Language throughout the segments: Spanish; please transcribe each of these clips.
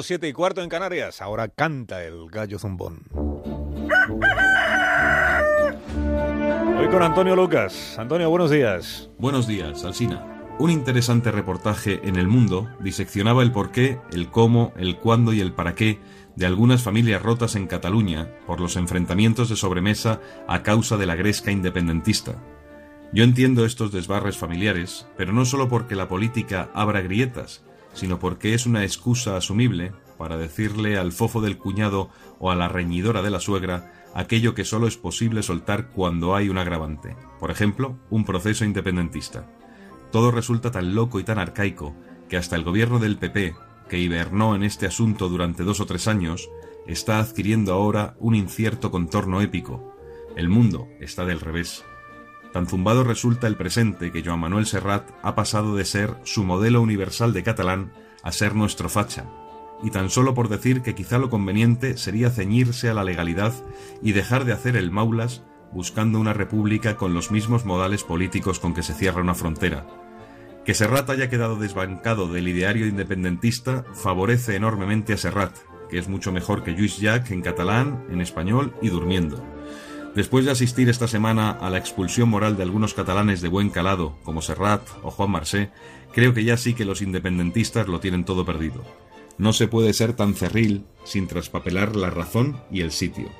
Siete y cuarto en Canarias. Ahora canta el gallo zumbón. Hoy con Antonio Lucas. Antonio, buenos días. Buenos días, Alsina. Un interesante reportaje en El Mundo diseccionaba el porqué, el cómo, el cuándo y el para qué de algunas familias rotas en Cataluña por los enfrentamientos de sobremesa a causa de la gresca independentista. Yo entiendo estos desbarres familiares, pero no solo porque la política abra grietas, sino porque es una excusa asumible para decirle al fofo del cuñado o a la reñidora de la suegra aquello que solo es posible soltar cuando hay un agravante, por ejemplo, un proceso independentista. Todo resulta tan loco y tan arcaico que hasta el gobierno del PP, que hibernó en este asunto durante dos o tres años, está adquiriendo ahora un incierto contorno épico. El mundo está del revés. Tan zumbado resulta el presente que Joan Manuel Serrat ha pasado de ser su modelo universal de catalán a ser nuestro facha, y tan solo por decir que quizá lo conveniente sería ceñirse a la legalidad y dejar de hacer el maulas buscando una república con los mismos modales políticos con que se cierra una frontera. Que Serrat haya quedado desbancado del ideario independentista favorece enormemente a Serrat, que es mucho mejor que Lluís Llach en catalán, en español y durmiendo. Después de asistir esta semana a la expulsión moral de algunos catalanes de buen calado, como Serrat o Juan Marsé, creo que ya sí que los independentistas lo tienen todo perdido. No se puede ser tan cerril sin traspapelar la razón y el sitio.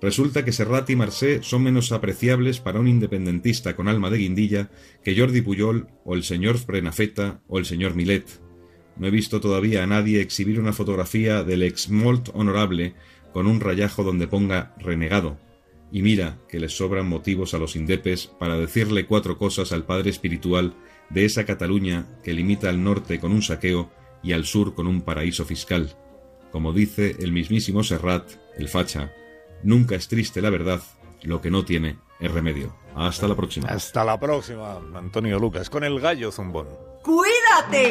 Resulta que Serrat y Marsé son menos apreciables para un independentista con alma de guindilla que Jordi Puyol o el señor Prenafeta o el señor Milet. No he visto todavía a nadie exhibir una fotografía del ex molt honorable con un rayajo donde ponga renegado, y mira que les sobran motivos a los indepes para decirle cuatro cosas al padre espiritual de esa Cataluña que limita al norte con un saqueo y al sur con un paraíso fiscal. Como dice el mismísimo Serrat, el facha, nunca es triste la verdad, lo que no tiene es remedio. Hasta la próxima. Hasta la próxima, Antonio Lucas, con el gallo zumbón. ¡Cuídate!